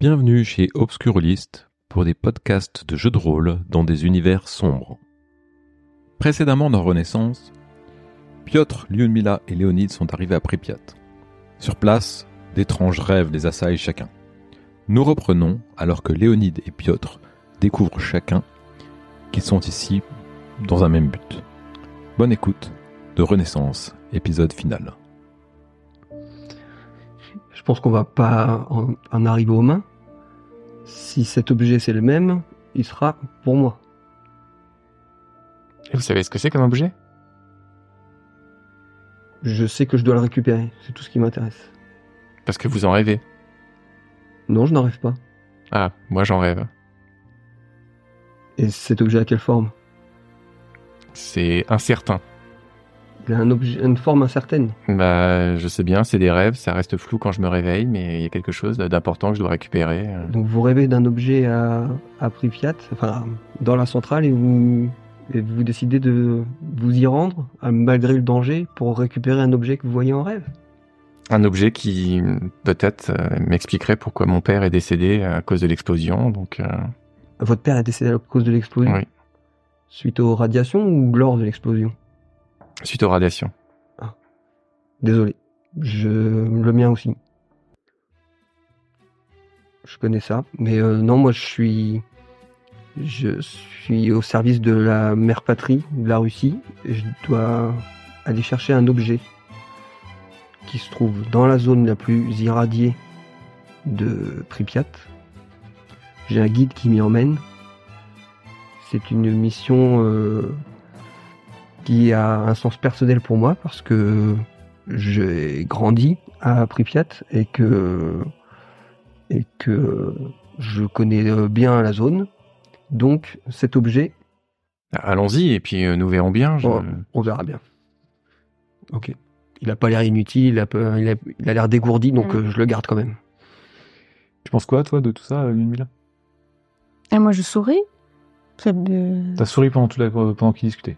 Bienvenue chez Obscurlist pour des podcasts de jeux de rôle dans des univers sombres. Précédemment dans Renaissance, Piotr, Lyudmila et Léonide sont arrivés à Pripyat. Sur place, d'étranges rêves les assaillent chacun. Nous reprenons alors que Léonide et Piotr découvrent chacun qu'ils sont ici dans un même but. Bonne écoute de Renaissance, épisode final. Je pense qu'on va pas en, en arriver aux mains. Si cet objet c'est le même, il sera pour moi. Et vous savez ce que c'est comme objet? Je sais que je dois le récupérer, c'est tout ce qui m'intéresse. Parce que vous en rêvez? Non, je n'en rêve pas. Ah, moi j'en rêve. Et cet objet a quelle forme? C'est incertain. Il a un objet, une forme incertaine. Bah, je sais bien, c'est des rêves, ça reste flou quand je me réveille, mais il y a quelque chose d'important que je dois récupérer. euh. Donc vous rêvez d'un objet à, à Pripyat, enfin dans la centrale, et vous, et vous décidez de vous y rendre, malgré le danger, pour récupérer un objet que vous voyez en rêve. Un objet qui peut-être euh, m'expliquerait pourquoi mon père est décédé à cause de l'explosion. Donc, euh, Votre père est décédé à cause de l'explosion? Oui, Suite aux radiations ou lors de l'explosion? Suite aux radiations. Désolé. Je le mien aussi. Je connais ça, mais euh, non, moi je suis je suis au service de la mère patrie de la Russie je dois aller chercher un objet qui se trouve dans la zone la plus irradiée de Pripyat. J'ai un guide qui m'y emmène. C'est une mission euh, qui a un sens personnel pour moi parce que j'ai grandi à Pripyat et que et que je connais euh, bien la zone. Donc cet objet, Allons-y, et puis euh, nous verrons bien. je- Oh. on verra bien. Ok. Il a pas l'air inutile, il a pas- il a il a l'air dégourdi, donc Mm. euh, je le garde quand même. Tu penses quoi, toi, de tout ça, Ludmilla? Et moi, je souris. T'as souri pendant, tout la... pendant qu'ils discutaient.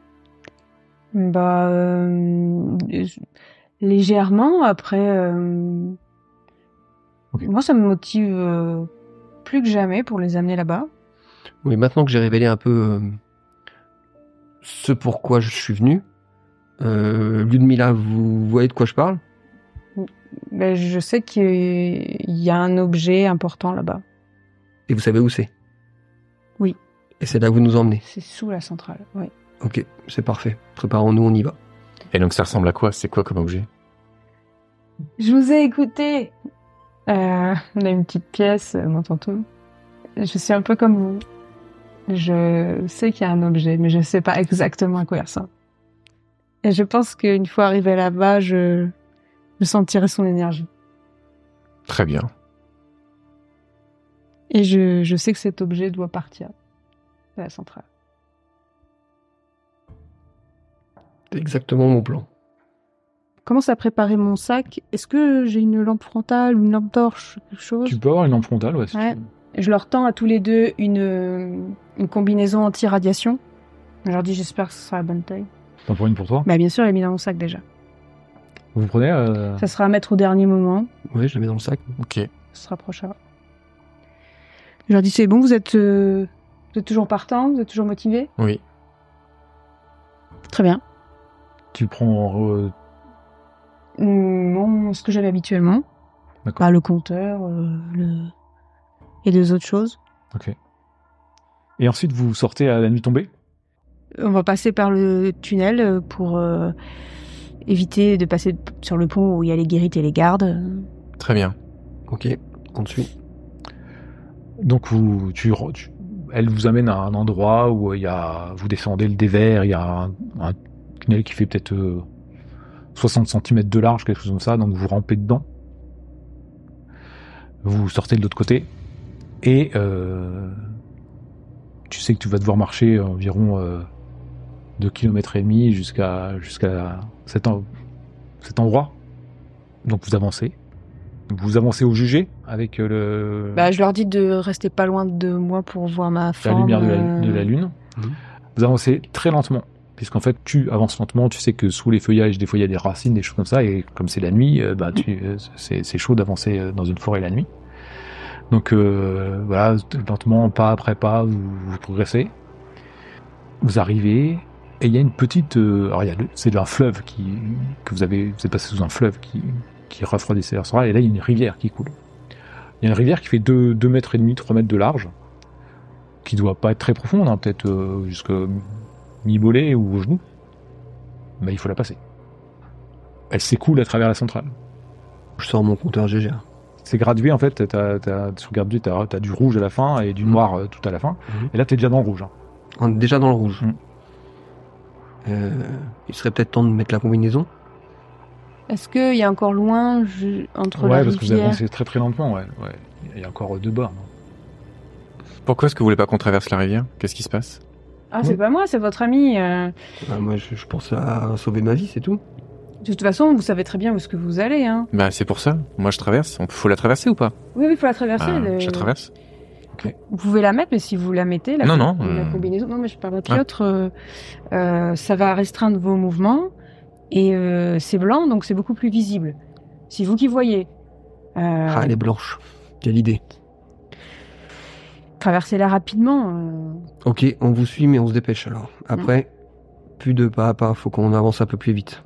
Bah, euh, légèrement. Après, euh, moi, ça me motive euh, plus que jamais pour les amener là-bas. Oui, maintenant que j'ai révélé un peu ce pourquoi je suis venu, Ludmilla, vous voyez de quoi je parle? Ben, je sais qu'il y a un objet important là-bas. et vous savez où c'est? Oui. Et c'est là que vous nous emmenez? C'est sous la centrale. Oui. Ok, c'est parfait. Préparons-nous, on y va. Et donc ça ressemble à quoi? C'est quoi comme objet? Je vous ai écouté. Euh, on a une petite pièce, euh, mon tonton. Je suis un peu comme vous. Je sais qu'il y a un objet, mais je ne sais pas exactement à quoi il ressemble. Et je pense qu'une fois arrivé là-bas, je, je sentirai son énergie. Très bien. Et je, je sais que cet objet doit partir de la centrale. Exactement mon plan. Commence à préparer mon sac. Est-ce que j'ai une lampe frontale ou une lampe torche, quelque chose? Tu peux avoir une lampe frontale, ouais. si Ouais. tu veux. Je leur tends à tous les deux une, une combinaison anti-radiation. Je leur dis j'espère que ce sera la bonne taille. T'en prends une pour toi? Bah bien sûr, elle est mise dans mon sac déjà. Vous prenez euh, Ça sera à mettre au dernier moment. Oui, je la mets dans le sac. Ok. Ça se rapprochera. Je leur dis c'est bon, vous êtes, euh, vous êtes toujours partant, vous êtes toujours motivé Oui. Très bien. Tu prends... euh, Bon, ce que j'avais habituellement. D'accord. Bah, le compteur, euh, le... et deux autres choses. Ok. Et ensuite, vous sortez à la nuit tombée? On va passer par le tunnel euh, pour euh, éviter de passer sur le pont où il y a les guérites et les gardes. Très bien. Ok, on te suit. Donc, vous, tu, elle vous amène à un endroit où il y a, vous descendez le dévers, il y a un, un tunnel qui fait peut-être euh, 60 cm de large, quelque chose comme ça, donc vous rampez dedans. Vous sortez de l'autre côté, et euh, tu sais que tu vas devoir marcher environ euh, 2 km et demi jusqu'à jusqu'à cet, en- cet endroit. Donc vous avancez. Vous avancez au jugé avec euh, le Bah, je leur dis de rester pas loin de moi pour voir ma la forme. lumière de la, euh, de la lune. Mhm. Vous avancez très lentement, puisqu'en fait tu avances lentement, tu sais que sous les feuillages, des fois il y a des racines, des choses comme ça, et comme c'est la nuit, euh, bah, euh, c'est chaud d'avancer euh, dans une forêt la nuit. Donc voilà, lentement, pas après pas, vous, progressez. Vous arrivez et il y a une petite, euh, alors c'est un fleuve que vous avez, passé sous un fleuve qui qui et là il y a une rivière qui coule. Il y a une rivière qui fait 2 deux mètres et demi, 3 mètres de large, qui doit pas être très profonde, hein, peut-être euh, jusque mi-mollet ou au genou. Mais il faut la passer. Elle s'écoule à travers la centrale. Je sors mon compteur GG. C'est gradué en fait, t'as, t'as, sur gradué, t'as, t'as du rouge à la fin et du noir euh, tout à la fin. Mhm. Et là t'es déjà dans le rouge. hein. On est déjà dans le rouge. Mm. Euh, il serait peut-être temps de mettre la combinaison. Est-ce qu'il y a encore loin je- entre la ouais, parce que vous avancez très très lentement, ouais. ouais. Il y a encore deux bornes. Pourquoi est-ce que vous voulez pas qu'on traverse la rivière? Qu'est-ce qui se passe? Ah, c'est pas moi, c'est votre ami. euh. Ah, moi, je, je pense à sauver ma vie, c'est tout. De toute façon, vous savez très bien où est-ce que vous allez. Hein. Bah c'est pour ça. Moi je traverse. On faut la traverser ou pas? Oui, oui, il faut la traverser. Ah, le- Je la traverse. Vous pouvez la mettre, mais si vous la mettez, la, Non, non, la euh. combinaison. Non, mais je parle à Piotr. euh, euh, ça va restreindre vos mouvements et euh, c'est blanc, donc c'est beaucoup plus visible. C'est vous qui voyez. Euh, Ah, elle est blanche. Quelle idée. Traversez-la rapidement. euh. Ok, on vous suit, mais on se dépêche alors. Après, plus de pas à pas, faut qu'on avance un peu plus vite.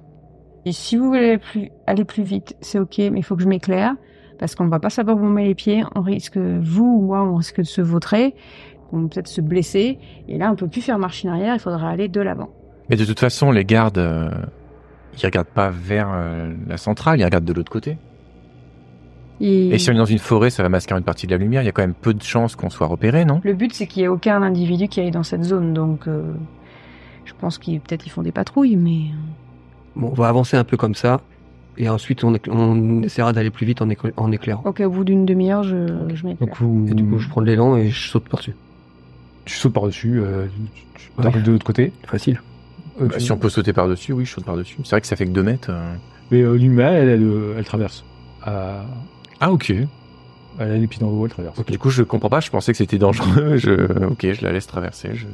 Et si vous voulez aller plus, aller plus vite, c'est ok, mais il faut que je m'éclaire parce qu'on va pas savoir où on met les pieds. On risque, vous ou moi, on risque de se vautrer, on peut peut-être se blesser. Et là, on peut plus faire marche en arrière. Il faudra aller de l'avant. Mais de toute façon, les gardes, euh, ils regardent pas vers euh, la centrale, ils regardent de l'autre côté. Et, Et si on est dans une forêt, ça va masquer une partie de la lumière. Il y a quand même peu de chances qu'on soit repéré, non? Le but, c'est qu'il y ait aucun individu qui aille dans cette zone. Donc, euh, je pense qu'ils peut-être ils font des patrouilles, mais euh, Bon, on va avancer un peu comme ça. Et ensuite, on, essaiera d'aller plus vite en, en éclairant. ok, au bout d'une demi-heure, je, je m'éclaire. Donc vous, Et du coup, je prends de l'élan et je saute par-dessus. tu sautes par-dessus, euh, tu, Ouais. de l'autre côté? Facile. Euh, Bah, tu- Si on peut sauter par-dessus, oui, je saute par-dessus. C'est vrai que ça fait que 2 mètres. euh. Mais euh, l'humain, elle, elle, elle traverse. Ah ok. elle a les pieds dans l'eau, elle traverse. Du coup, je comprends pas. Je pensais que c'était dangereux. Je, ok, je la laisse traverser. Je,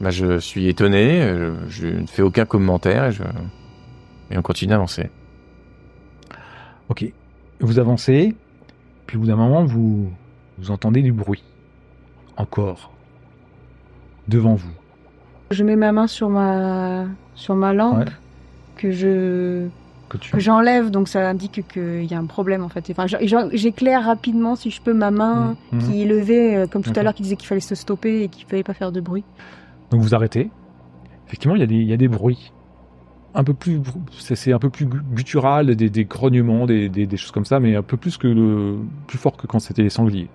bah, je suis étonné. Je, je ne fais aucun commentaire et je, et on continue d'avancer. Ok. Vous avancez, puis au bout d'un moment, vous, vous entendez du bruit. Encore. Devant vous. Je mets ma main sur ma sur ma lampe Ouais. que je Que tu... que j'enlève, donc ça indique qu'il y a un problème en fait. Enfin, j'éclaire rapidement si je peux ma main Mhm. qui est levée, euh, comme tout à l'heure, qui disait qu'il fallait se stopper et qu'il fallait pas faire de bruit. Donc vous arrêtez. Effectivement, il y, a des- il y a des bruits. Un peu plus, c'est un peu plus gu- guttural, des, des grognements, des, des- des choses comme ça, mais un peu plus que le, plus fort que quand c'était les sangliers.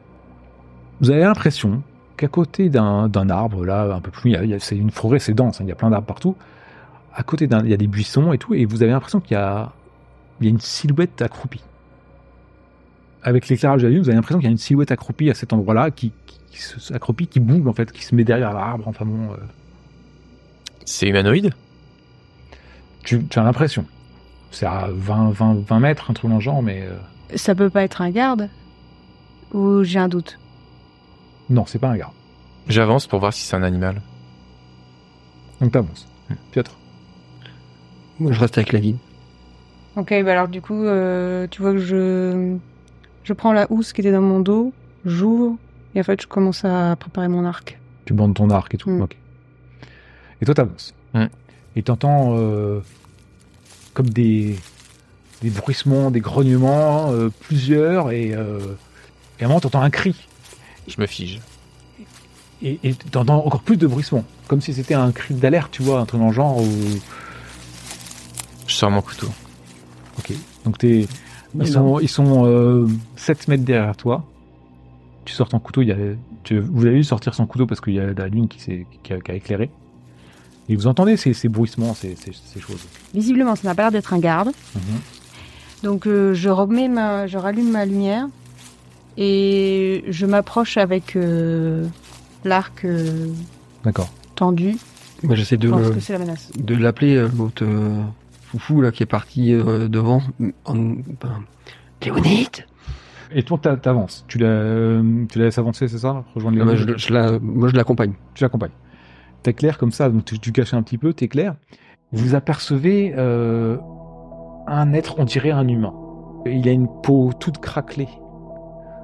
Vous avez l'impression qu'à côté d'un arbre, là, un peu plus, c'est une forêt, c'est dense, hein, il y a plein d'arbres partout. À côté d'un, il y a des buissons et tout, et vous avez l'impression qu'il y a, il y a une silhouette accroupie. Avec l'éclairage de la lune, vous avez l'impression qu'il y a une silhouette accroupie à cet endroit-là, qui, qui, qui se accroupit, qui bouge en fait, qui se met derrière l'arbre. Enfin bon. euh, C'est humanoïde? Tu, tu as l'impression. C'est à 20, 20, 20 mètres, un truc dans le genre, mais euh, Ça peut pas être un garde? Ou j'ai un doute? Non, c'est pas un garde. J'avance pour voir si c'est un animal. Donc t'avances. Piotr. Moi, je reste avec la guide. Ok, bah alors du coup, euh, tu vois que je je prends la housse qui était dans mon dos, j'ouvre et en fait je commence à préparer mon arc. Tu bandes ton arc et tout. Mm. Ok. Et toi, t'avances. Mm. Et t'entends euh, comme des, des bruissements, des grognements, euh, plusieurs, et, euh, et à un moment, t'entends un cri. Je me fige. Et et t'entends encore plus de bruissements. Comme si c'était un cri d'alerte, tu vois, un truc dans le genre. Où... Je sors mon couteau. Ok. Donc t'es, ils sont, ils sont euh, 7 mètres derrière toi. Tu sors ton couteau. Il y a, tu- vous avez vu sortir son couteau parce qu'il y a la lune qui, s'est, qui, a, qui a éclairé. Et vous entendez ces, ces bruissements, ces, ces, ces choses. Visiblement, ça n'a pas l'air d'être un garde. Mhm. Donc euh, je remets ma, je rallume ma lumière et je m'approche avec euh, l'arc euh, D'accord. tendu. J'essaie de, Je pense le- que c'est la menace. de l'appeler, euh, l'autre euh, foufou, là, qui est parti euh, devant. En, ben, Léonide Et toi, t'a- t'avances. Tu la, euh, tu la laisses avancer, c'est ça Rejoindre les moi, je, je la, moi, je l'accompagne. Tu l'accompagnes. T'éclaires comme ça, donc tu, tu caches un petit peu, t'éclaires. Vous apercevez euh, un être, on dirait un humain. Il a une peau toute craquelée,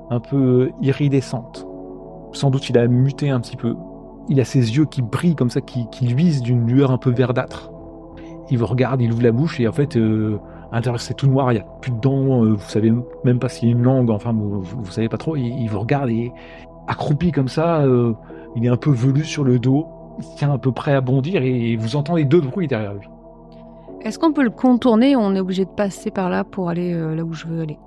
un peu iridescente. Sans doute il a muté un petit peu. Il a ses yeux qui brillent comme ça, qui, qui luisent d'une lueur un peu verdâtre. Il vous regarde, il ouvre la bouche et en fait, euh, à l'intérieur c'est tout noir, il y a plus de dents, euh, vous savez même pas s'il y a une langue, enfin vous, vous, savez pas trop. Il, il vous regarde et accroupi comme ça, euh, il est un peu velu sur le dos, il tient à peu près à bondir et vous entendez deux bruits derrière lui. Est-ce qu'on peut le contourner ou on est obligé de passer par là pour aller euh, là où je veux aller?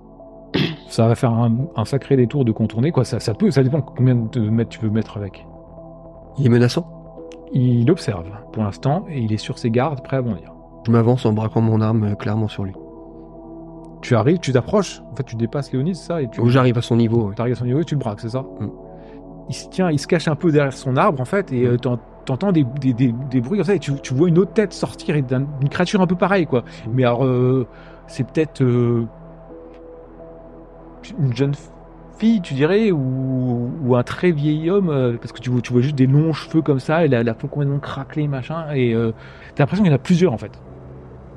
Ça va faire un, un sacré détour de contourner, quoi. Ça, ça peut, ça dépend combien de mètres tu veux mettre avec. Il est menaçant? Il observe pour l'instant et il est sur ses gardes, prêt à bondir. Je m'avance en braquant mon arme euh, clairement sur lui. Tu arrives, tu t'approches, en fait tu dépasses Léonis, c'est ça, et tu Où j'arrive à son niveau. ouais. arrives à son niveau et tu le braques, c'est ça Mm. Il se tient, il se cache un peu derrière son arbre en fait, et Mm. euh, t'en- t'entends des, des, des, des bruits comme ça, et tu, tu vois une autre tête sortir et d'un- une créature un peu pareille, quoi. Mais alors, euh, c'est peut-être euh, une jeune fille, tu dirais, ou, ou un très vieil homme, euh, parce que tu vois, tu vois juste des longs cheveux comme ça, et la, la peau complètement craquelée, machin, et euh, t'as l'impression qu'il y en a plusieurs en fait.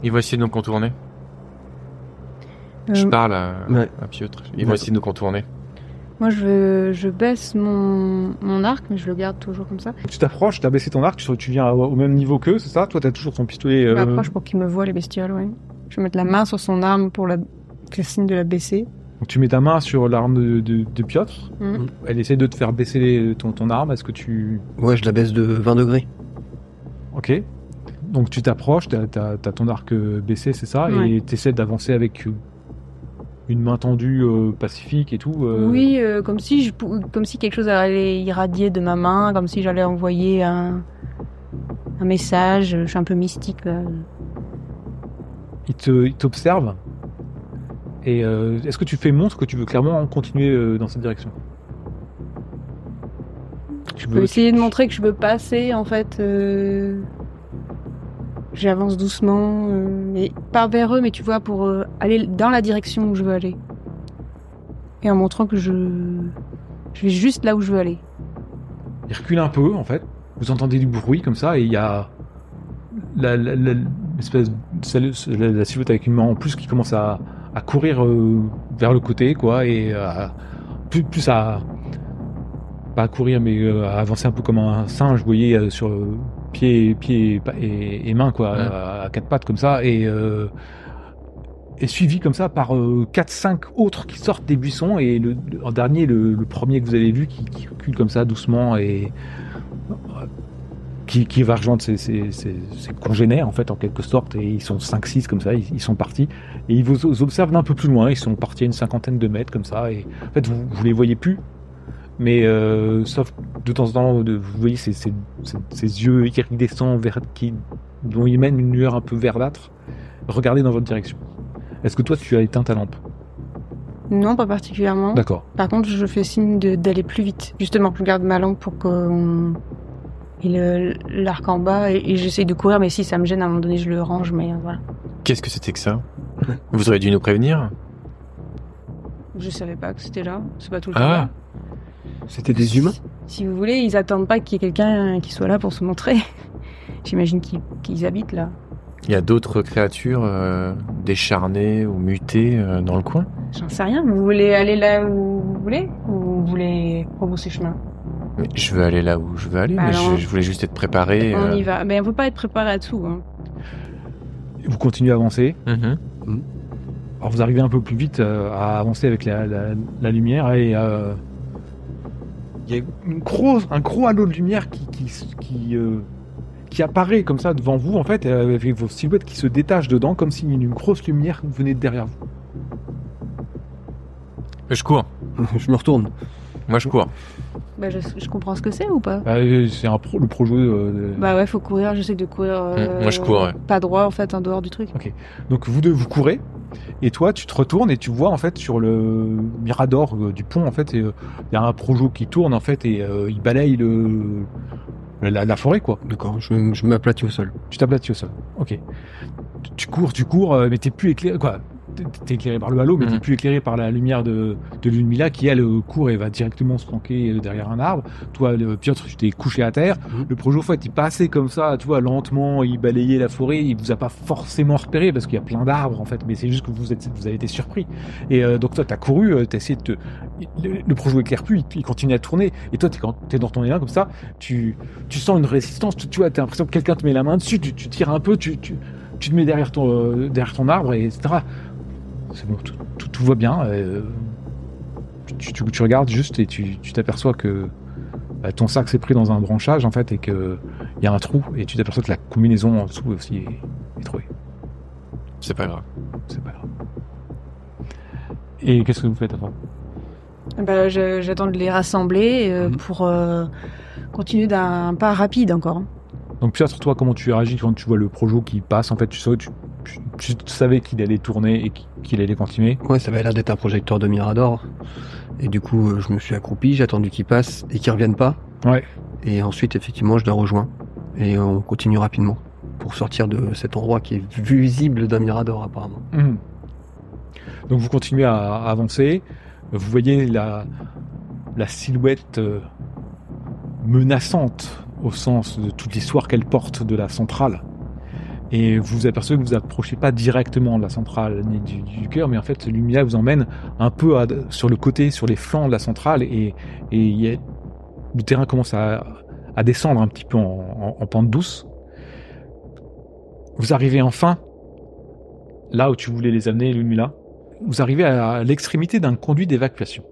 Ils vont essayer de nous contourner. Je Euh, parle à, Ouais. à Piotr. Ils vont essayer de nous contourner. Moi, je, je baisse mon, mon arc, mais je le garde toujours comme ça. Tu t'approches, t'as baissé ton arc, tu, tu viens au au même niveau qu'eux, c'est ça? Toi, t'as toujours ton pistolet. Je euh, m'approche pour qu'il me voit, les bestioles, ouais. Je vais mettre la main sur son arme pour la faire signe de la baisser. Donc tu mets ta main sur l'arme de, de, de Piotr. Mhm. Elle essaie de te faire baisser les- ton, ton arme. Est-ce que tu... Ouais, je la baisse de 20 degrés. Ok. Donc tu t'approches, t'as as, ton arc euh, baissé, c'est ça Ouais. Et t'essaies d'avancer avec euh, une main tendue euh, pacifique et tout. euh, Oui, euh, comme si je, comme si quelque chose allait irradier de ma main, comme si j'allais envoyer un, un message. Je suis un peu mystique. là. Il te- il t'observe. Et euh, est-ce que tu fais montre que tu veux clairement continuer euh, dans cette direction? Tu Je peux veux- essayer de montrer que je veux passer, en fait. euh, J'avance doucement, euh, mais pas vers eux, mais tu vois, pour euh, aller dans la direction où je veux aller. Et en montrant que je, je vais juste là où je veux aller. Il recule un peu, en fait. Vous entendez du bruit comme ça, et il y a la, la silhouette avec une main en plus qui commence à, à courir euh, vers le côté, quoi, et à, plus, plus à pas à courir, mais euh, à avancer un peu comme un singe, vous voyez, euh, sur euh, pieds, pieds et, mains, quoi, Ouais. à, à quatre pattes comme ça, et euh, est suivi comme ça par euh, 4-5 autres qui sortent des buissons et le, en dernier le, le premier que vous avez vu qui, qui recule comme ça doucement et euh, qui, qui va rejoindre ses, ses, ses- ses congénères en fait en quelque sorte et ils sont 5-6 comme ça ils, ils sont partis et ils vous, observent d'un peu plus loin ils sont partis à une cinquantaine de mètres comme ça et en fait vous, vous les voyez plus mais euh, sauf de temps en temps vous voyez ces, ces, ces- yeux iridescents vert, qui dont ils mènent une lueur un peu verdâtre regardez dans votre direction est-ce que toi tu as éteint ta lampe? Non, pas particulièrement. D'accord. Par contre, je fais signe d'aller plus vite. Justement, je garde ma lampe pour qu'on le- l'arc en bas et, et j'essaye de courir, mais si ça me gêne, à un moment donné, je le range, mais euh, voilà. Qu'est-ce que c'était que ça? Vous auriez dû nous prévenir? Je savais pas que c'était là. C'est pas tout le temps Ah. C'était des humains? Si vous voulez, ils attendent pas qu'il y ait quelqu'un qui soit là pour se montrer. J'imagine qu'ils habitent là. Il y a d'autres créatures euh, décharnées ou mutées euh, dans le coin? J'en sais rien. Vous voulez aller là où vous voulez? Ou vous voulez rebrousser chemin Mais je veux aller là où je veux aller, Bah mais je, je voulais juste être préparé. On euh. y va. Mais on peut pas être préparé à tout. Hein. Vous continuez à avancer. Mhm. Alors vous arrivez un peu plus vite euh, à avancer avec la, la- la lumière et euh, il y a une grosse, un gros halo de lumière qui, qui, qui, euh, qui apparaît comme ça devant vous en fait, avec vos silhouettes qui se détachent dedans comme si une grosse lumière venait de derrière vous. Je cours. Je me retourne. Moi, je cours. Bah, je, je comprends ce que c'est ou pas? Bah, euh, c'est un pro, le projet. euh, de- Bah ouais, faut courir. J'essaie de courir. euh, Mm, moi, je cours, ouais. Pas droit en fait, en dehors du truc. Donc vous deux vous courez et toi tu te retournes et tu vois en fait sur le mirador euh, du pont en fait il y a un projo qui tourne en fait et euh, il balaye le la, la forêt quoi. D'accord, je, je m'aplatis au sol. Tu t'aplatis au sol. Ok. Tu- Tu cours, tu cours, euh, mais t'es plus éclairé. Quoi t'es- t'es éclairé par le halo, mais Mhm. t'es plus éclairé par la lumière de, de Lune Mila qui, elle, euh, court et va directement se planquer euh, derrière un arbre. Toi, le, Piotr, tu t'es couché à terre. Mhm. Le projet, fait, il passait comme ça, tu vois, lentement, il balayait la forêt. Il vous a pas forcément repéré parce qu'il y a plein d'arbres, en fait, mais c'est juste que vous êtes, vous avez été surpris. Et euh, donc, toi, t'as couru, t'as essayé de te. Le, le projet éclaire plus, il, il continue à tourner. Et toi, t'es, quand t'es dans ton élan comme ça, tu, tu sens une résistance, tu, tu vois, t'as l'impression que quelqu'un te met la main dessus, tu, tu tires un peu, tu, tu, tu te mets derrière ton, euh, derrière ton arbre, et etc. C'est bon, tout, tout, tout va bien. euh, tu, tu, tu regardes juste et tu t'aperçois que bah, ton sac s'est pris dans un branchage, en fait, et que il y a un trou, et tu t'aperçois que la combinaison en dessous aussi est, est trouée. C'est pas grave. C'est pas grave. Et qu'est-ce que vous faites avant Bah, je- j'attends de les rassembler euh, Mhm. pour euh, continuer d'un pas rapide encore. Donc Piotr, toi, comment tu réagis quand tu vois le projo qui passe? En fait, tu savais, tu, tu- savais qu'il allait tourner et qu'il- allait continuer? Ouais, ça avait l'air d'être un projecteur de Mirador. Et du coup, euh, je me suis accroupi, j'ai attendu qu'il passe et qu'il revienne pas. Ouais. Et ensuite, effectivement, je le rejoins. Et on continue rapidement pour sortir de cet endroit qui est visible d'un Mirador, apparemment. Mhm. Donc vous continuez à, à avancer. Vous voyez la, la silhouette euh, menaçante au sens de toute l'histoire qu'elle porte de la centrale. Et vous vous apercevez que vous approchez pas directement de la centrale ni du, cœur, mais en fait, Lumia vous emmène un peu sur le côté, sur les flancs de la centrale, et, et y a- le terrain commence à, à descendre un petit peu en, en- en pente douce. Vous arrivez enfin là où tu voulais les amener, Lumila. Vous arrivez à l'extrémité d'un conduit d'évacuation.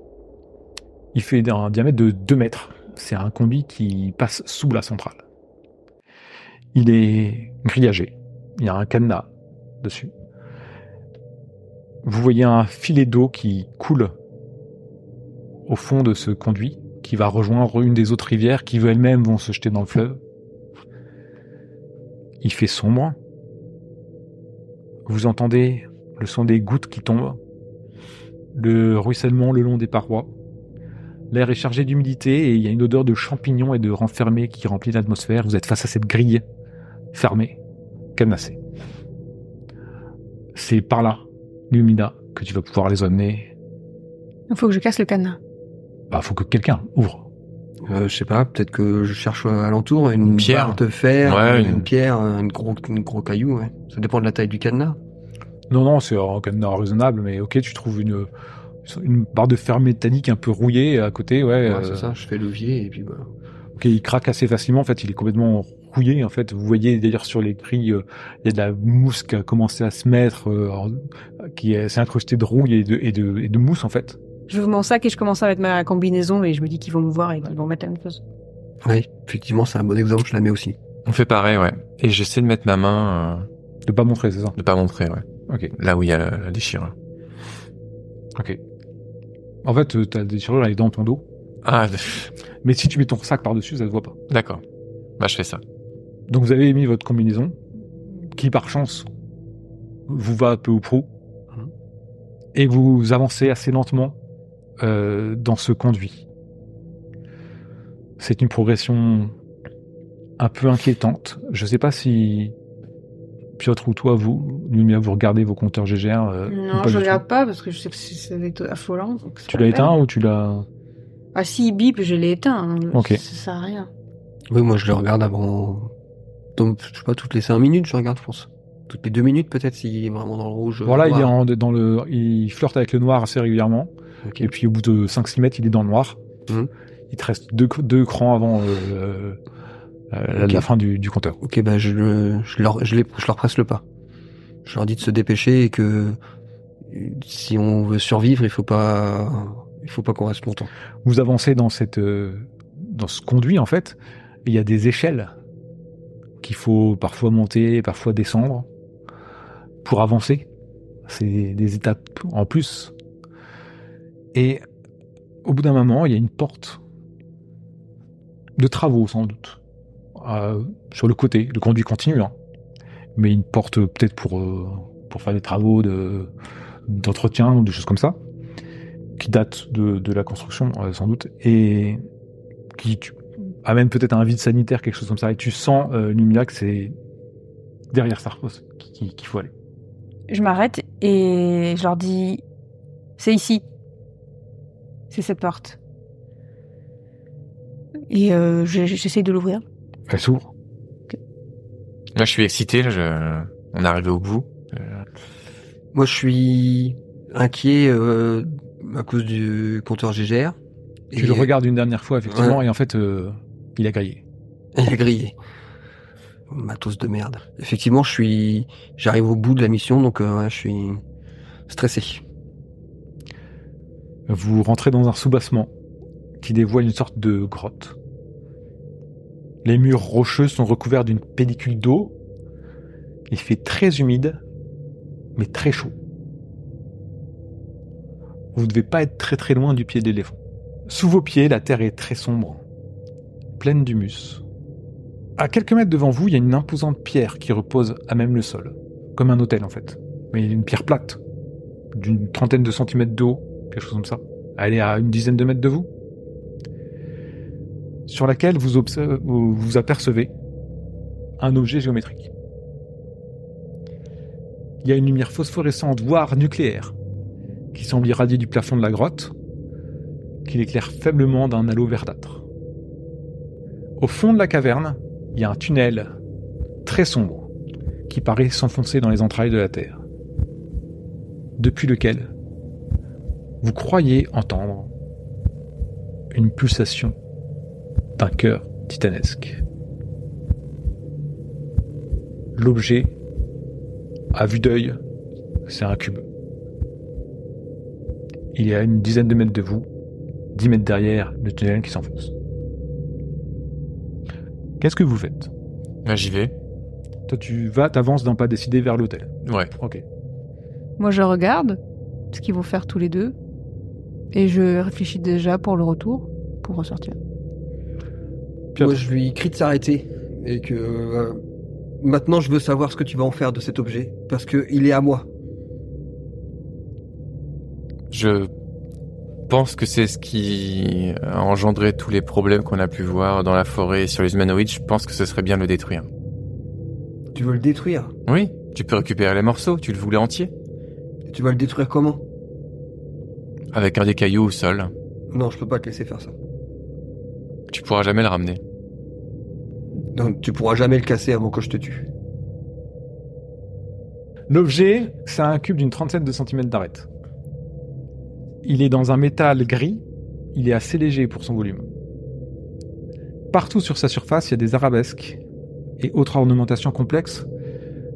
Il fait un diamètre de 2 mètres. C'est un conduit qui passe sous la centrale. Il est grillagé. Il y a un cadenas dessus. Vous voyez un filet d'eau qui coule au fond de ce conduit, qui va rejoindre une des autres rivières qui elles-mêmes vont se jeter dans le fleuve. Il fait sombre. Vous entendez le son des gouttes qui tombent, le ruissellement le long des parois. L'air est chargé d'humidité et il y a une odeur de champignons et de renfermés qui remplit l'atmosphère. Vous êtes face à cette grille fermée, C'est par là, Lumina, que tu vas pouvoir les emmener. Il faut que je casse le cadenas. Bah, faut que quelqu'un ouvre. Euh, je sais pas, peut-être que je cherche alentour une, pierre. barre de fer, Ouais, une, une- pierre, un gros, caillou. Ouais. Ça dépend de la taille du cadenas. Non, non, c'est un cadenas raisonnable, mais ok, tu trouves une, une barre de fer métallique un peu rouillée à côté, ouais. Ouais, euh, c'est ça. Je fais levier et puis bah. Ok, il craque assez facilement. En fait, il est complètement rouillé. En fait, vous voyez d'ailleurs sur les grilles, euh, il y a de la mousse qui a commencé à se mettre, euh, en- qui est- s'est incrustée de rouille et de, et de, et de mousse en fait. Je ouvre mon sac et je commence à mettre ma combinaison et je me dis qu'ils vont me voir et qu'ils vont mettre la même chose. Oui, effectivement, c'est un bon exemple. Je la mets aussi. On fait pareil, ouais. Et j'essaie de mettre ma main, euh, De pas montrer, c'est ça? de pas montrer, ouais. Ok, Là où il y a la, la déchirure. ok. En fait, euh, ta déchirure elle est dans ton dos, Ah, mais si tu mets ton sac par dessus, ça se voit pas. d'accord. Bah, je fais ça. Donc vous avez mis votre combinaison, qui par chance vous va peu ou prou, et vous avancez assez lentement euh, dans ce conduit. C'est une progression un peu inquiétante. Je sais pas si Piotr ou toi, vous, Lumia, vous regardez vos compteurs GGR. euh, Non, pas je du regarde tout. pas parce que je sais que c'est- affolant. donc Tu l'as éteint ou tu l'as Ah si, il bip, je l'ai éteint. hein. Ok. Ça sert à rien. Oui, moi je le regarde avant. Donc, je sais pas, toutes les 5 minutes, je regarde, je pense. Toutes les 2 minutes, peut-être, s'il est vraiment dans le rouge. Voilà, il est noir. en, dans le, il flirte avec le noir assez régulièrement. Et puis au bout de 5-6 mètres, il est dans le noir. Mhm. Il te reste deux, deux crans avant euh, euh, la- fin du, du compteur. Ok, bah je, je, leur, je, les, je leur presse le pas. Je leur dis de se dépêcher et que euh, si on veut survivre, il faut pas, il faut pas qu'on reste longtemps. Vous avancez dans cette, euh, dans ce conduit en fait. Il y a des échelles qu'il faut parfois monter, parfois descendre pour avancer. C'est des étapes en plus. Et au bout d'un moment, il y a une porte de travaux sans doute euh, sur le côté. Le conduit continue, hein. mais une porte peut-être pour euh, pour faire des travaux de d'entretien ou des choses comme ça, qui date de, de la construction euh, sans doute et qui tu- amène peut-être à un vide sanitaire, quelque chose comme ça. Et tu sens euh, Lumia que c'est derrière Sarkos qu'il qui, qu'il faut aller. je m'arrête et je leur dis c'est ici. C'est cette porte. Et euh, je- j'essaye de l'ouvrir. Elle s'ouvre. Là, je suis excité. Là, je... On est arrivé au bout. Euh, Moi, je suis inquiet euh, à cause du compteur GGR. Tu le regardes une dernière fois, effectivement, et en fait, euh, il a grillé. Il a grillé. Matos de merde. Effectivement, je suis, j'arrive au bout de la mission, donc euh, ouais, je suis stressé. Vous rentrez dans un soubassement qui dévoile une sorte de grotte. Les murs rocheux sont recouverts d'une pellicule d'eau. Il fait très humide, mais très chaud. Vous ne devez pas être très très loin du pied de l'éléphant. Sous vos pieds, la terre est très sombre, pleine d'humus. À quelques mètres devant vous, il y a une imposante pierre qui repose à même le sol, comme un hôtel en fait. Mais une pierre plate, d'une trentaine de centimètres de haut, quelque chose comme ça. Elle est à une dizaine de mètres de vous. Sur laquelle vous, vous apercevez un objet géométrique. Il y a une lumière phosphorescente, voire nucléaire, qui semble irradier du plafond de la grotte, qui l'éclaire faiblement d'un halo verdâtre. Au fond de la caverne, il y a un tunnel très sombre qui paraît s'enfoncer dans les entrailles de la Terre, depuis lequel vous croyez entendre une pulsation d'un cœur titanesque. L'objet, à vue d'œil, c'est un cube. Il est à une dizaine de mètres de vous, dix mètres derrière le tunnel qui s'enfonce. Qu'est-ce que vous faites? Là, j'y vais. Toi, tu vas, t'avances d'un pas décidé vers l'hôtel. Ouais. Ok. Moi, je regarde ce qu'ils vont faire tous les deux. Et je réfléchis déjà pour le retour, pour ressortir. Moi, je lui crie de s'arrêter et que euh, maintenant, je veux savoir ce que tu vas en faire de cet objet parce que il est à moi. Je pense que c'est ce qui a engendré tous les problèmes qu'on a pu voir dans la forêt et sur les humanoïdes. Je pense que ce serait bien de le détruire. Tu veux le détruire? Oui, tu peux récupérer les morceaux. Tu le voulais entier Et Tu vas le détruire comment? Avec un des cailloux au sol. Non, je peux pas te laisser faire ça. Tu pourras jamais le ramener. Non, tu pourras jamais le casser avant que je te tue. L'objet, c'est un cube d'une trentaine de centimètres d'arête. Il est dans un métal gris, il est assez léger pour son volume. Partout sur sa surface, il y a des arabesques et autres ornementations complexes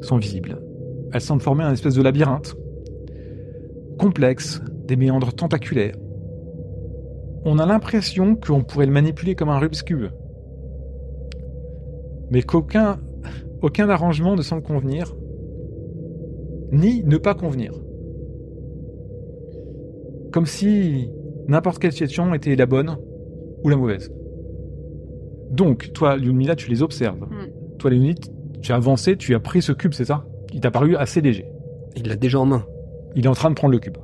sont visibles. Elles semblent former un espèce de labyrinthe. Complexe, des méandres tentaculaires. On a l'impression qu'on pourrait le manipuler comme un Rubik's Cube. Mais qu'aucun aucun arrangement ne semble convenir ni ne pas convenir. Comme si n'importe quelle situation était la bonne ou la mauvaise. Donc, toi, Lyudmila, tu les observes. Mm. Toi, Léonie, tu as avancé, tu as pris ce cube, c'est ça? Il t'a paru assez léger. Il l'a déjà en main. Il est en train de prendre le cube.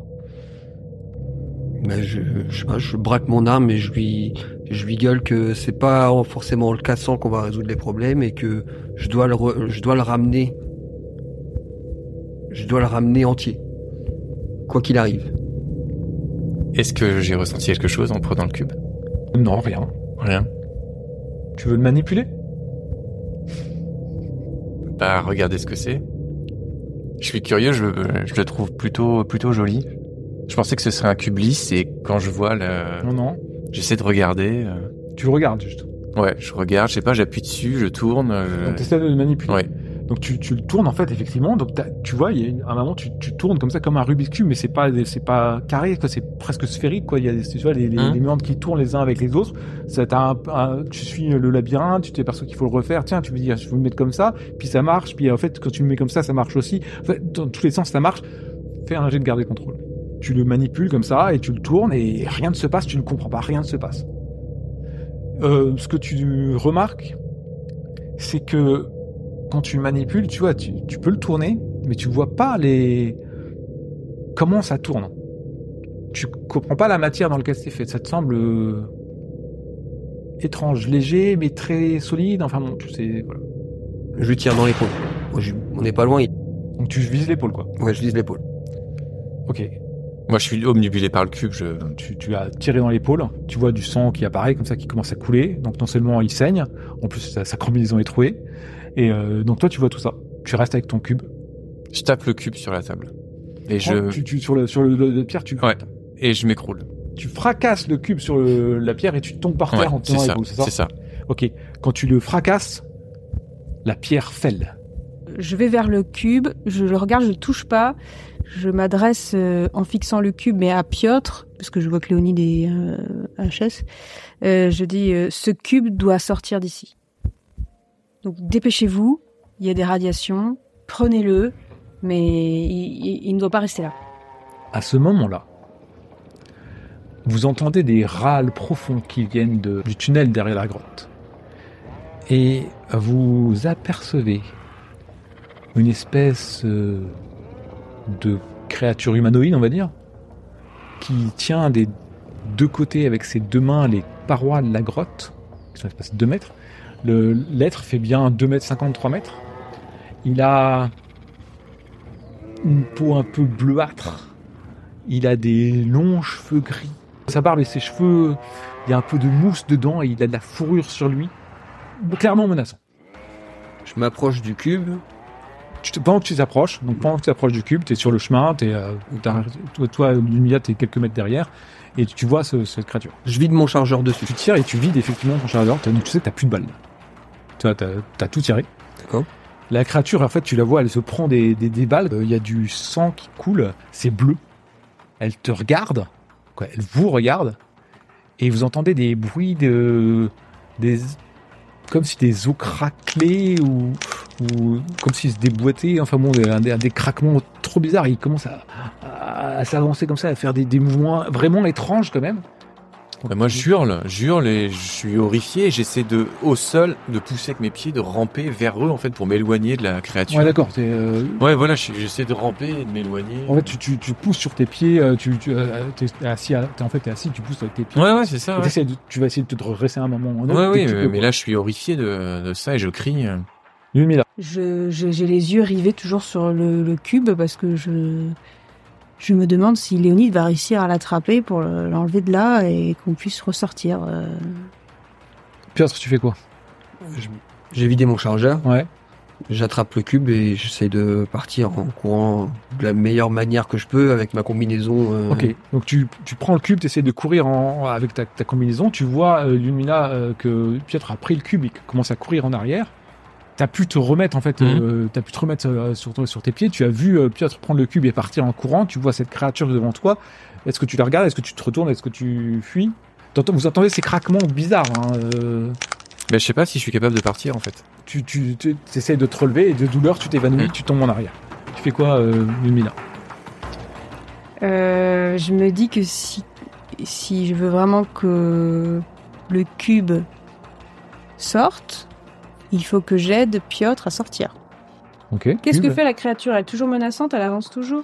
Ben, je, je sais pas, je braque mon arme et je lui, je lui gueule que c'est pas forcément en le cassant qu'on va résoudre les problèmes et que je dois le, re- je dois le ramener. Je dois le ramener entier. Quoi qu'il arrive. Est-ce que j'ai ressenti quelque chose en prenant le cube? Non, rien. Rien. Tu veux le manipuler? Bah, regardez ce que c'est. Je suis curieux, je, je le trouve plutôt, plutôt joli. Je pensais que ce serait un cube lisse et quand je vois le, Non, non. j'essaie de regarder. euh, Tu le regardes juste. Ouais, je regarde, je sais pas, j'appuie dessus, je tourne. je- Donc, tu essaies de le manipuler. Ouais. Donc, tu, tu le tournes, en fait, effectivement. Donc, tu vois, il y a une- un moment, tu, tu tournes comme ça, comme un Rubik's Cube, mais c'est pas, c'est pas carré. C'est presque sphérique, quoi. Il y a, des- tu vois, les, les, Hein les qui tournent les uns avec les autres. Ça, t'as un, un- tu suis le labyrinthe, tu t'aperçois qu'il faut le refaire. Tiens, tu veux dire, je veux le mettre comme ça, puis ça marche. Puis, en fait, quand tu le mets comme ça, ça marche aussi. En fait, dans tous les sens, ça marche. Fais un jet de garde et contrôle. Tu le manipules comme ça, et tu le tournes, et rien ne se passe, tu ne comprends pas, rien ne se passe. Euh, ce que tu remarques, c'est que quand tu le manipules, tu vois, tu, tu peux le tourner, mais tu vois pas les comment ça tourne. Tu comprends pas la matière dans laquelle c'est fait. Ça te semble euh, étrange, léger, mais très solide. Enfin bon, tu sais, voilà. Je lui tire dans l'épaule. On n'est pas loin. Donc tu vises l'épaule, quoi. Ouais, je vise l'épaule. Ok. Moi, je suis omnibulé par le cube. Je... Tu, tu as tiré dans l'épaule, tu vois du sang qui apparaît comme ça, qui commence à couler. Donc non seulement il saigne, en plus sa, sa combinaison est trouée. Et euh, donc toi tu vois tout ça. Tu restes avec ton cube. je tape le cube sur la table. Et Oh, je, tu, tu- sur le sur le, le- la pierre, tu, Ouais. et je m'écroule. tu fracasses le cube sur le- la pierre et tu tombes par Ouais, terre en c'est tenant c'est ça C'est ça. Ok. Quand tu le fracasses, la pierre fêle. Je vais vers le cube, je le regarde, je le touche pas. Je m'adresse euh, en fixant le cube, mais à Piotr, parce que je vois que Léonide est euh, HS. Euh, je dis, euh, ce cube doit sortir d'ici. Donc dépêchez-vous, il y a des radiations, prenez-le, mais il, ne doit pas rester là. À ce moment-là, vous entendez des râles profonds qui viennent du tunnel derrière la grotte. Et vous apercevez une espèce euh, de créature humanoïde, on va dire, qui tient des deux côtés avec ses deux mains les parois de la grotte, qui sont espèce de 2 mètres. Le- L'être fait bien 2 mètres 53 mètres. Il a une peau un peu bleuâtre. Il a des longs cheveux gris. Sa barbe et ses cheveux, il y a un peu de mousse dedans et il a de la fourrure sur lui. Clairement menaçant. Je m'approche du cube. Tu te- pendant que tu t'approches, donc pendant que tu t'approches du cube, tu es sur le chemin, t'es, euh, toi, toi, Lumia, tu es quelques mètres derrière, et tu vois ce- cette créature. Je vide mon chargeur dessus. Tu tires et tu vides effectivement ton chargeur, donc tu sais que t'as plus de balles. Tu vois, t'as, tout tiré. D'accord. La créature, en fait, tu la vois, elle se prend des, des, des balles, Euh, il y a du sang qui coule, c'est bleu. Elle te regarde, quoi, elle vous regarde, et vous entendez des bruits de. des comme si des os craquelaient ou, ou comme s'ils se déboîtaient, enfin bon, des, craquements trop bizarres. Il commence à, à, à s'avancer comme ça, à faire des, des mouvements vraiment étranges quand même. Bah, moi, je hurle, je hurle et je suis horrifié. et J'essaie de, au sol, de pousser avec mes pieds, de ramper vers eux, en fait, pour m'éloigner de la créature. Ouais, d'accord. t'es, euh, Ouais, voilà, je- j'essaie de ramper et de m'éloigner. En fait, tu, tu, tu pousses sur tes pieds, euh, tu, tu euh, t'es assis, à- en fait, t'es assis, tu pousses avec tes pieds. Ouais, ouais, c'est ça. Ouais, de- tu vas essayer de te redresser un moment. ou un autre, ouais, oui, mais, là, je suis horrifié de, de ça et je crie. Lumila. Je, je- j'ai les yeux rivés toujours sur le, le cube parce que je, je me demande si Léonide va réussir à l'attraper pour le- l'enlever de là et qu'on puisse ressortir. euh. Piotr, tu fais quoi? J'ai vidé mon chargeur. Ouais. J'attrape le cube et j'essaye de partir en courant de la meilleure manière que je peux avec ma combinaison. euh, Ok. Donc tu, tu prends le cube, tu essaies de courir en, avec ta, ta combinaison. Tu vois, euh, Lumina, euh, que Piotr a pris le cube et commence à courir en arrière. T'as pu te remettre en fait, Mhm. euh, t'as pu te remettre euh, sur, ton- sur tes pieds. Tu as vu euh, Piotr prendre le cube et partir en courant. Tu vois cette créature devant toi. Est-ce que tu la regardes? Est-ce que tu te retournes? Est-ce que tu fuis? Vous entendez ces craquements bizarres. Hein, euh, Mais je sais pas si je suis capable de partir, en fait. tu, tu, tu essayes de te relever et de douleur, tu t'évanouis, Mhm. tu tombes en arrière. Tu fais quoi, euh, Lumina? Euh, je me dis que si, si je veux vraiment que le cube sorte, il faut que j'aide Piotr à sortir. Ok. Qu'est-ce que Cube. fait la créature? Elle est toujours menaçante, elle avance toujours?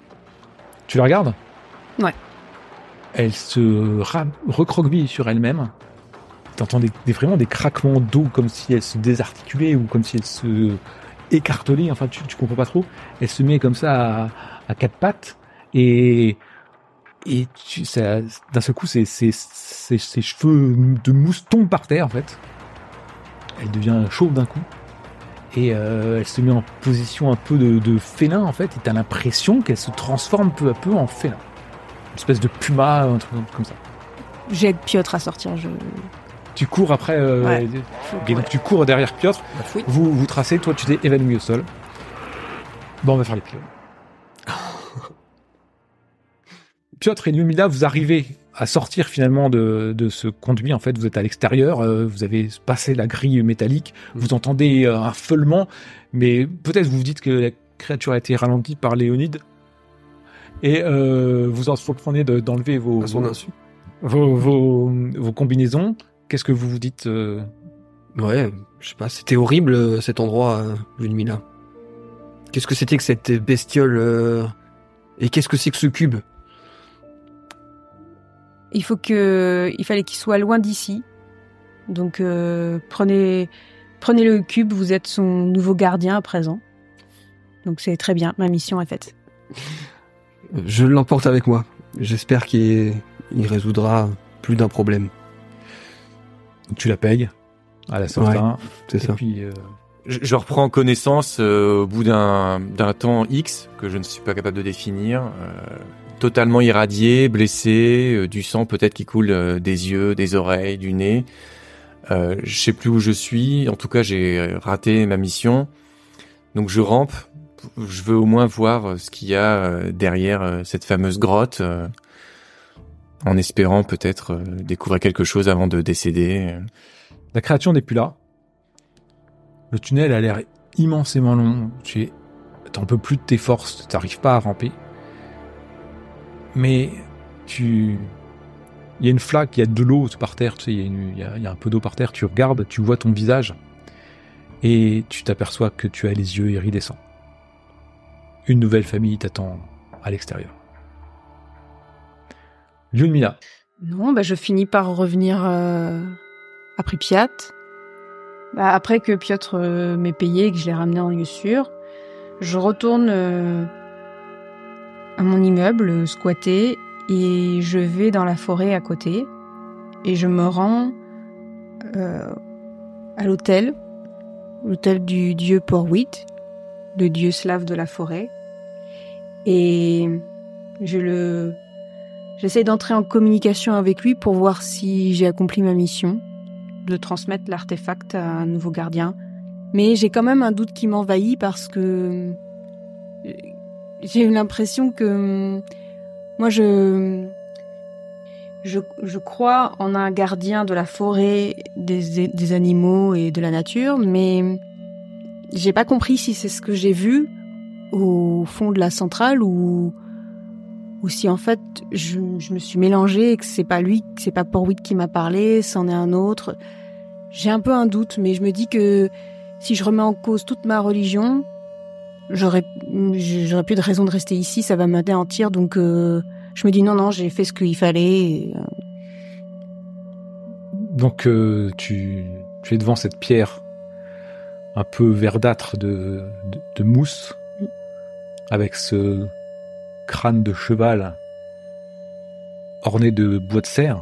Tu la regardes? Ouais. Elle se recroqueville sur elle-même. T'entends des, des- vraiment des craquements d'eau comme si elle se désarticulait ou comme si elle se écartelait. Enfin, tu, tu comprends pas trop. Elle se met comme ça à, à quatre pattes et et tu, ça- d'un seul coup, ses, ses, ses, ses cheveux de mousse tombent par terre en fait. Elle devient chauve d'un coup. Et euh, elle se met en position un peu de, de félin en fait, et t'as l'impression qu'elle se transforme peu à peu en félin. Une espèce de puma, un truc comme ça. J'aide Piotr à sortir. Je... Tu cours après, euh, Ouais. et donc tu cours derrière Piotr, fouille. vous vous tracez, toi tu t'es évanoui au sol. Bon, on va faire les pieds. Piotr et Lumila, vous arrivez à sortir finalement de, de ce conduit. En fait, vous êtes à l'extérieur, euh, vous avez passé la grille métallique, vous entendez euh, un feulement, mais peut-être vous vous dites que la créature a été ralentie par Léonide. Et euh, vous entreprenez de- d'enlever vos, combinaisons. Qu'est-ce que vous vous dites Ouais, je sais pas, c'était horrible cet endroit, Lumina. Qu'est-ce que c'était que cette bestiole Et qu'est-ce que c'est que ce cube? Il faut que, il fallait qu'il soit loin d'ici. Donc euh, prenez, prenez le cube. Vous êtes son nouveau gardien à présent. Donc c'est très bien, ma mission est faite. Je l'emporte avec moi. J'espère qu'il il résoudra plus d'un problème. Tu la payes à la sortie. C'est ça. puis, euh, Je, je reprends connaissance euh, au bout d'un d'un temps X que je ne suis pas capable de définir. euh, totalement irradié, blessé, euh, du sang peut-être qui coule euh, des yeux, des oreilles, du nez. Euh, je sais plus où je suis. En tout cas, j'ai raté ma mission. Donc je rampe. Je veux au moins voir euh, ce qu'il y a euh, derrière euh, cette fameuse grotte, euh, en espérant peut-être euh, découvrir quelque chose avant de décéder. La créature n'est plus là. Le tunnel a l'air immensément long. Tu es... T'en peux plus de tes forces. T'arrives pas à ramper. Mais tu... Il y a une flaque, il y a de l'eau par terre, tu sais, il y, a un peu d'eau par terre, tu regardes, tu vois ton visage, et tu t'aperçois que tu as les yeux iridescents. Une nouvelle famille t'attend à l'extérieur. Lyudmila, Non, bah, je finis par revenir euh, à Pripyat. Bah, après que Piotr euh, m'ait payé et que je l'ai ramené en lieu sûr, je retourne euh, à mon immeuble squatté et je vais dans la forêt à côté et je me rends euh, à l'hôtel, l'hôtel du dieu Porwit, le dieu slave de la forêt. Et je le J'essaie d'entrer en communication avec lui pour voir si j'ai accompli ma mission, de transmettre l'artefact à un nouveau gardien. Mais j'ai quand même un doute qui m'envahit parce que j'ai eu l'impression que moi je, je crois en un gardien de la forêt, des, des animaux et de la nature, mais j'ai pas compris si c'est ce que j'ai vu au fond de la centrale ou ou si en fait je, je me suis mélangée et que c'est pas lui, c'est pas Porwit qui m'a parlé, c'en est un autre. J'ai un peu un doute, mais je me dis que si je remets en cause toute ma religion, j'aurais plus de raison de rester ici, ça va m'anéantir, donc euh, je me dis non non, j'ai fait ce qu'il fallait. euh, Donc euh, tu, es devant cette pierre un peu verdâtre de, de, de mousse avec ce crâne de cheval orné de bois de serre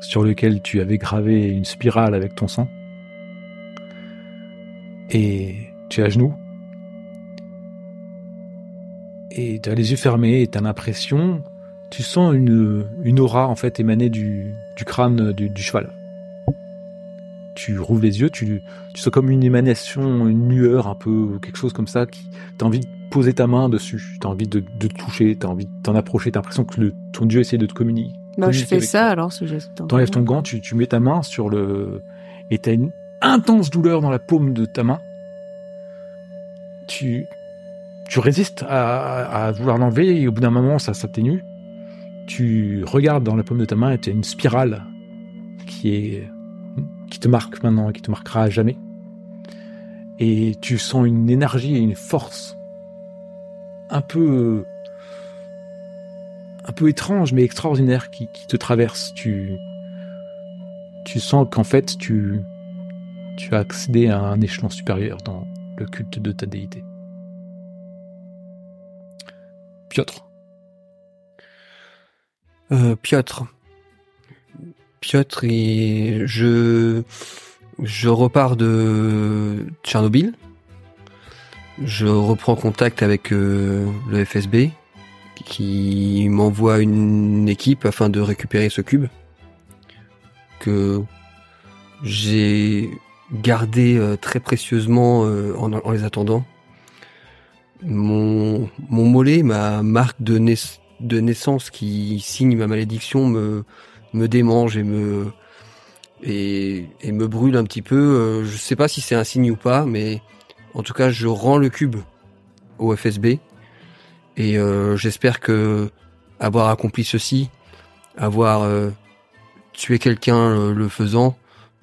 sur lequel tu avais gravé une spirale avec ton sang. Et tu es à genoux. Et tu as les yeux fermés et tu as l'impression, tu sens une, une aura en fait émanée du, du crâne du, du cheval tu rouvres les yeux, tu, tu sens comme une émanation, une lueur, un peu quelque chose comme ça, qui t'as envie de poser ta main dessus, t'as envie de, de te toucher, t'as envie de t'en approcher, t'as l'impression que le, ton dieu essaie de te communiquer. bah, je fais ça toi. alors ce geste. T'enlèves ton gant, tu, tu mets ta main sur le... Et t'as une intense douleur dans la paume de ta main. Tu, tu résistes à, vouloir l'enlever et au bout d'un moment, ça s'atténue. Tu regardes dans la paume de ta main et tu as une spirale qui te marque maintenant et qui te marquera à jamais. Et tu sens une énergie et une force un peu un peu étrange mais extraordinaire qui, te traverse. Tu sens qu'en fait tu as accédé à un échelon supérieur dans le culte de ta déité. Piotr. Euh, Piotr. Piotr, et je, je repars de Tchernobyl. Je reprends contact avec euh, le FSB qui m'envoie une équipe afin de récupérer ce cube que j'ai gardé euh, très précieusement en, en les attendant. Mon, mon mollet, ma marque de, naiss- de naissance qui signe ma malédiction me, me démange et me et, me brûle un petit peu. Euh, Je sais pas si c'est un signe ou pas, mais en tout cas, je rends le cube au FSB et euh, j'espère que avoir accompli ceci, avoir euh, tué quelqu'un le faisant,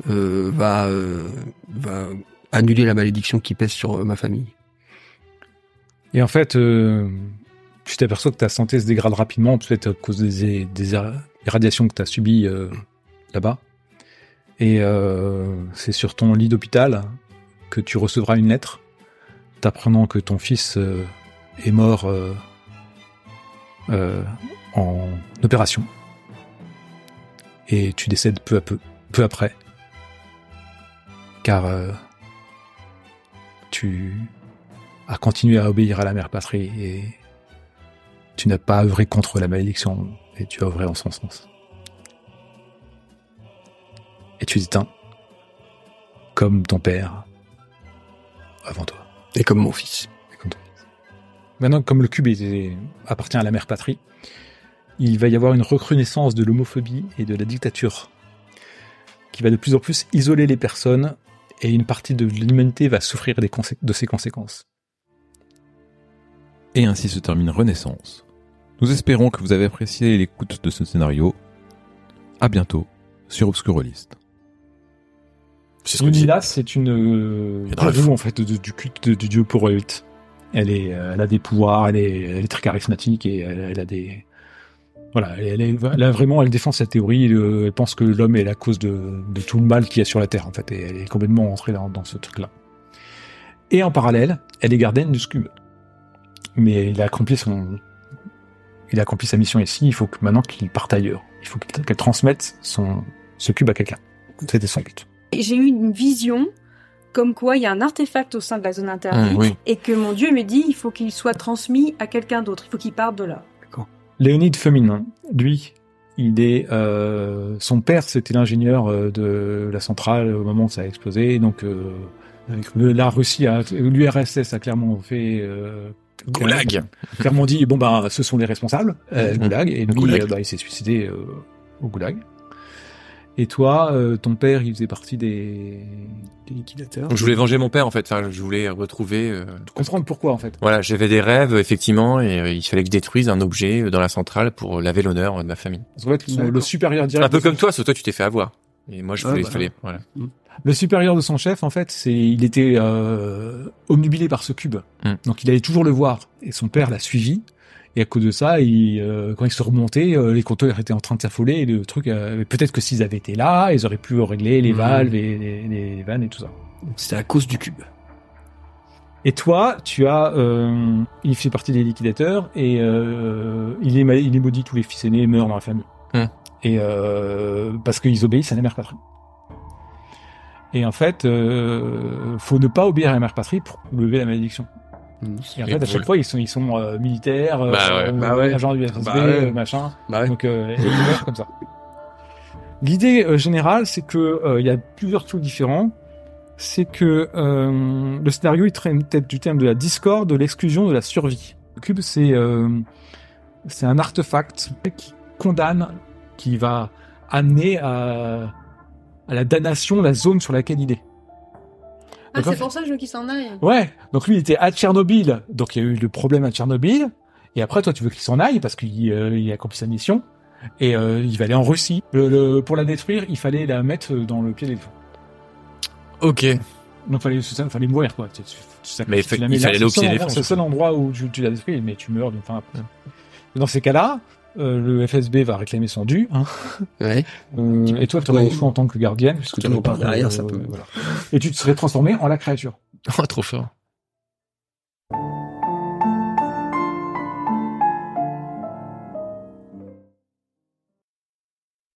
euh, va annuler la malédiction qui pèse sur ma famille. Et en fait, euh, tu t'aperçois que ta santé se dégrade rapidement, peut-être à cause des, des irradiations que tu as subies euh, là-bas. Et euh, c'est sur ton lit d'hôpital que tu recevras une lettre t'apprenant que ton fils est mort en opération. Et tu décèdes peu à peu, peu après. Car tu as continué à obéir à la mère patrie et tu n'as pas œuvré contre la malédiction et tu as œuvré en son sens. Et tu t'éteins comme ton père avant toi. Et comme mon fils. Et comme ton fils. Maintenant, comme le cube est- appartient à la mère patrie, il va y avoir une recrudescence de l'homophobie et de la dictature qui va de plus en plus isoler les personnes et une partie de l'humanité va souffrir des de ses conséquences. Et ainsi se termine Renaissance. Nous espérons que vous avez apprécié l'écoute de ce scénario. À bientôt sur Obscurolist. C'est ce c'est une euh, en fait de- du culte du dieu Poroït. Elle est, euh, elle a des pouvoirs, elle est, elle est très charismatique et elle, elle a des, voilà, elle, est, elle a vraiment, elle défend cette théorie. euh, elle pense que l'homme est la cause de, de tout le mal qu'il y a sur la terre, en fait, et elle est complètement entrée dans, dans ce truc-là. Et en parallèle, elle est gardienne du Scum. Mais il a accompli son, il a accompli sa mission ici. Il faut que maintenant qu'il parte ailleurs. Il faut qu'il- qu'elle transmette son, ce cube à quelqu'un. C'était son but. J'ai eu une vision comme quoi il y a un artefact au sein de la zone interdite Mmh, oui. et que mon dieu me dit il faut qu'il soit transmis à quelqu'un d'autre, il faut qu'il parte de là. Léonide Feminin, lui, il est, euh, son père, c'était l'ingénieur euh, de la centrale au moment où ça a explosé. Donc, euh, le- la Russie, l'URSS a clairement fait, euh, Goulag. clairement dit, bon bah, ce sont les responsables, euh. Goulag, et lui, Goulag. euh, bah, il s'est suicidé euh, au Goulag. Et toi, euh, ton père, il faisait partie des, des liquidateurs? Donc, je voulais venger mon père en fait. Enfin, je voulais retrouver. euh, comprendre pourquoi en fait? Voilà, j'avais des rêves effectivement et euh, il fallait que je détruise un objet dans la centrale pour laver l'honneur de ma famille. Parce qu'en fait, le, supérieur direct. Un peu comme toi, sauf toi tu t'es fait avoir. Et moi je Ah, voulais, bah. fallait, voilà. Le supérieur de son chef, en fait, c'est il était euh, omnubilé par ce cube. Mm. Donc il allait toujours le voir. Et son père l'a suivi. Et à cause de ça, il, euh, quand il se remontait, euh, les compteurs étaient en train de s'affoler. Et le truc, euh, peut-être que s'ils avaient été là, ils auraient pu régler les Mm. valves et les, les vannes et tout ça. C'était à cause du cube. Et toi, tu as, euh, il fait partie des liquidateurs et euh, il est il est maudit tous les fils aînés meurent dans la famille. Hmm. Et euh, parce qu'ils obéissent à la mère patrie. Et en fait, euh, faut ne pas obéir à la mère patrie pour lever la malédiction. Et en fait, à chaque Oui. fois, ils sont ils sont euh, militaires, euh, Bah ouais. euh, Bah ouais. agents du FSB, Bah ouais. euh, machin. Bah ouais. Donc euh, et ils meurent comme ça. L'idée euh, générale, c'est que euh, il y a plusieurs trucs différents. C'est que euh, le scénario il traîne tête du thème de la discorde, de l'exclusion, de la survie. Le cube, c'est euh, c'est un artefact qui condamne, qui va amener à à la damnation la zone sur laquelle il est. Ah, c'est pour ça que je veux qu'il s'en aille. Ouais. Donc lui, il était à Tchernobyl. Donc il y a eu le problème à Tchernobyl. Et après, toi, tu veux qu'il s'en aille parce qu'il euh, il a accompli sa mission. Et euh, il va aller en Russie. Le, le- pour la détruire, il fallait la mettre dans le pied d'éléphant. Ok. Donc fallait, ça, fallait mourir, quoi. Tu, tu- tu Mais il tu la il fallait aller au pied d'éléphant, C'est le seul endroit où tu, tu la détruis, mais tu meurs d'une fin après. Dans ces cas-là, euh, le FSB va réclamer son dû. Hein. Ouais. Euh, et toi, tu aurais le choix en tant que gardienne, puisque Tu pas derrière, ça peut- voilà. Et tu te serais transformé en la créature. Oh, trop fort.